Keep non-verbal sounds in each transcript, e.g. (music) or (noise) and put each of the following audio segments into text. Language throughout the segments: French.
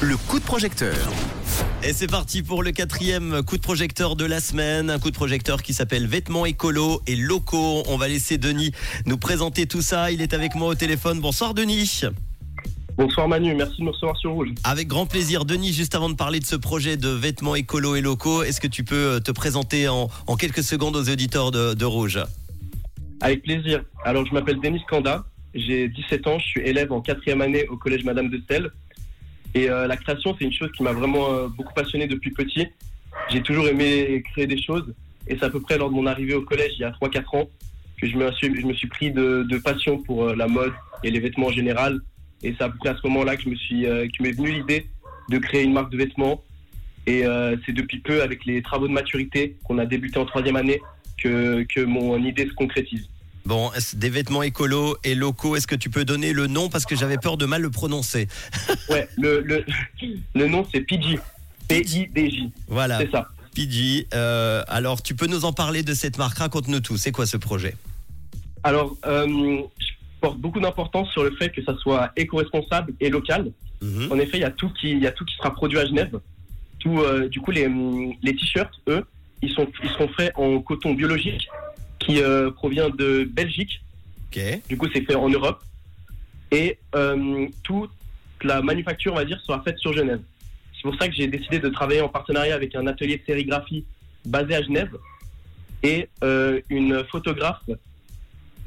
Le coup de projecteur. Et c'est parti pour le quatrième coup de projecteur de la semaine. Un coup de projecteur qui s'appelle Vêtements écolo et locaux. On va laisser Denis nous présenter tout ça. Il est avec moi au téléphone. Bonsoir Denis. Bonsoir Manu, merci de me recevoir sur Rouge. Avec grand plaisir. Denis, juste avant de parler de ce projet de vêtements écolo et locaux, est-ce que tu peux te présenter en, en quelques secondes aux auditeurs de, de Rouge? Avec plaisir. Alors je m'appelle Denis Kanda, j'ai 17 ans, je suis élève en quatrième année au collège Madame de Stel. Et euh, la création, c'est une chose qui m'a vraiment euh, beaucoup passionné depuis petit. J'ai toujours aimé créer des choses. Et c'est à peu près lors de mon arrivée au collège, il y a 3-4 ans, que je me suis, pris de, passion pour euh, la mode et les vêtements en général. Et c'est à peu près à ce moment-là que je me suis, euh, que m'est venue l'idée de créer une marque de vêtements. Et c'est depuis peu, avec les travaux de maturité qu'on a débuté en troisième année, que, que mon idée se concrétise. Bon, des vêtements écolos et locaux, est-ce que tu peux donner le nom parce que j'avais peur de mal le prononcer (laughs) Ouais, le, le, le nom c'est PJ. P-I-D-J. Voilà, C'est ça. PG. Euh, alors, tu peux nous en parler de cette marque? Raconte-nous tout. C'est quoi ce projet? Alors, euh, je porte beaucoup d'importance sur le fait que ça soit éco-responsable et local. Mhm. En effet, il y a tout qui, il y a tout qui sera produit à Genève. Tout, euh, du coup, les, les t-shirts, eux, ils sont, ils seront faits en coton biologique qui euh, provient de Belgique. Du coup, c'est fait en Europe. Et euh, toute la manufacture, on va dire, sera faite sur Genève. C'est pour ça que j'ai décidé de travailler en partenariat avec un atelier de sérigraphie basé à Genève et euh, une photographe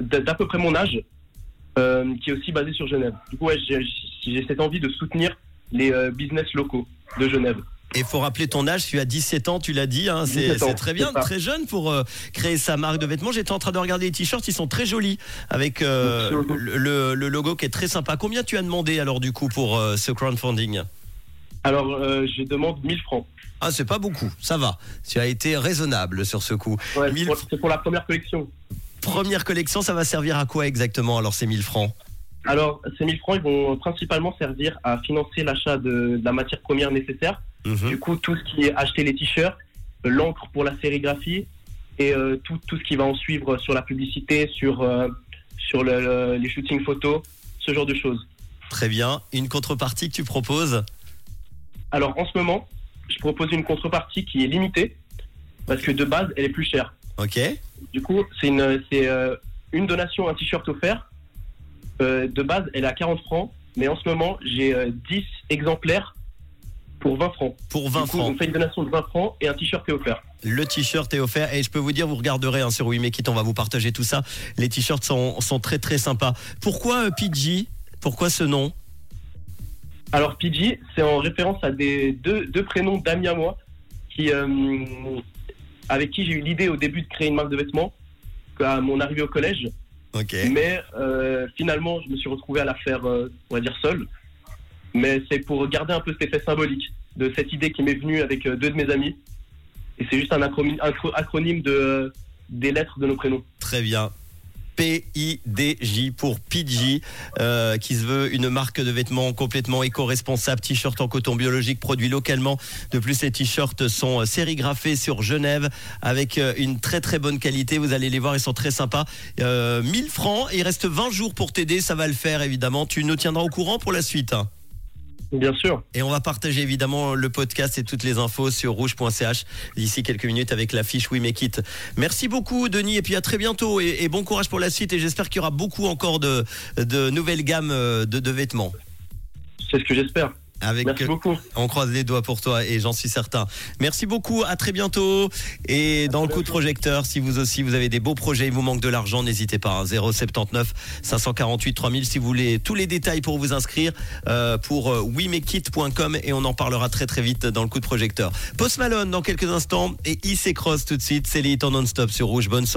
d'à peu près mon âge qui est aussi basée sur Genève. Du coup, ouais, j'ai cette envie de soutenir les business locaux de Genève. Et faut rappeler ton âge, tu as 17 ans, tu l'as dit, hein, c'est 17 ans, c'est très bien, très jeune pour euh, créer sa marque de vêtements. J'étais en train de regarder les t-shirts, ils sont très jolis, avec euh, le, logo qui est très sympa. Combien tu as demandé alors du coup pour euh, ce crowdfunding? Alors, je demande 1000 francs. Ah, c'est pas beaucoup, ça va. Tu as été raisonnable sur ce coup. Ouais, 1000 c'est pour- la première collection. Première collection, ça va servir à quoi exactement alors ces 1000 francs? Alors, ces 1000 francs, ils vont principalement servir à financer l'achat de, de la matière première nécessaire. Mhm. Du coup, tout ce qui est acheter les t-shirts, euh, l'encre pour la sérigraphie et euh, tout, tout ce qui va en suivre sur la publicité, sur, euh, sur le- le- les shootings photos, ce genre de choses. Très bien. Une contrepartie que tu proposes? Alors, en ce moment, je propose une contrepartie qui est limitée parce que de base, elle est plus chère. Ok. Du coup, c'est une, c'est, euh, une donation, un t-shirt offert. De base, elle est à 40 francs, mais en ce moment, j'ai euh, 10 exemplaires pour 20 francs. Pour 20 du coup, francs. on fait une donation de 20 francs et un t-shirt est offert. Le t-shirt est offert et je peux vous dire, vous regarderez hein, sur We Make It, on va vous partager tout ça. Les t-shirts sont, sont très très sympas. Pourquoi euh, PG Pourquoi ce nom? Alors, PG, c'est en référence à des deux, deux prénoms d'amis à moi qui, euh, avec qui j'ai eu l'idée au début de créer une marque de vêtements à mon arrivée au collège. Ok. Mais euh, finalement, je me suis retrouvé à la faire, euh, on va dire, seul. Mais c'est pour garder un peu cet effet symbolique de cette idée qui m'est venue avec euh, deux de mes amis. Et c'est juste un acronyme, acro- acronyme de, euh, des lettres de nos prénoms. Très bien. P-I-D-J pour PG, euh, qui se veut une marque de vêtements complètement éco-responsable, t-shirt en coton biologique produit localement. De plus, ces t-shirts sont euh, sérigraphés sur Genève avec une très très bonne qualité. Vous allez les voir, ils sont très sympas. Euh, 1000 francs, il reste 20 jours pour t'aider, ça va le faire évidemment. Tu nous tiendras au courant pour la suite. hein. Bien sûr. Et on va partager évidemment le podcast et toutes les infos sur rouge.ch d'ici quelques minutes avec la fiche We Make It. Merci beaucoup Denis et puis à très bientôt et, et bon courage pour la suite et j'espère qu'il y aura beaucoup encore de, de nouvelles gammes euh, de, de vêtements. C'est ce que j'espère. Avec, Merci beaucoup. on croise les doigts pour toi et j'en suis certain. Merci beaucoup, à très bientôt. Et dans le coup de projecteur, si vous aussi vous avez des beaux projets, il vous manque de l'argent, n'hésitez pas. hein, 079 548 3000 si vous voulez tous les détails pour vous inscrire euh, pour euh, wemekit.com et on en parlera très très vite dans le coup de projecteur. Post Malone dans quelques instants et IC Cross tout de suite. C'est les non-stop sur Rouge. Bonne soirée.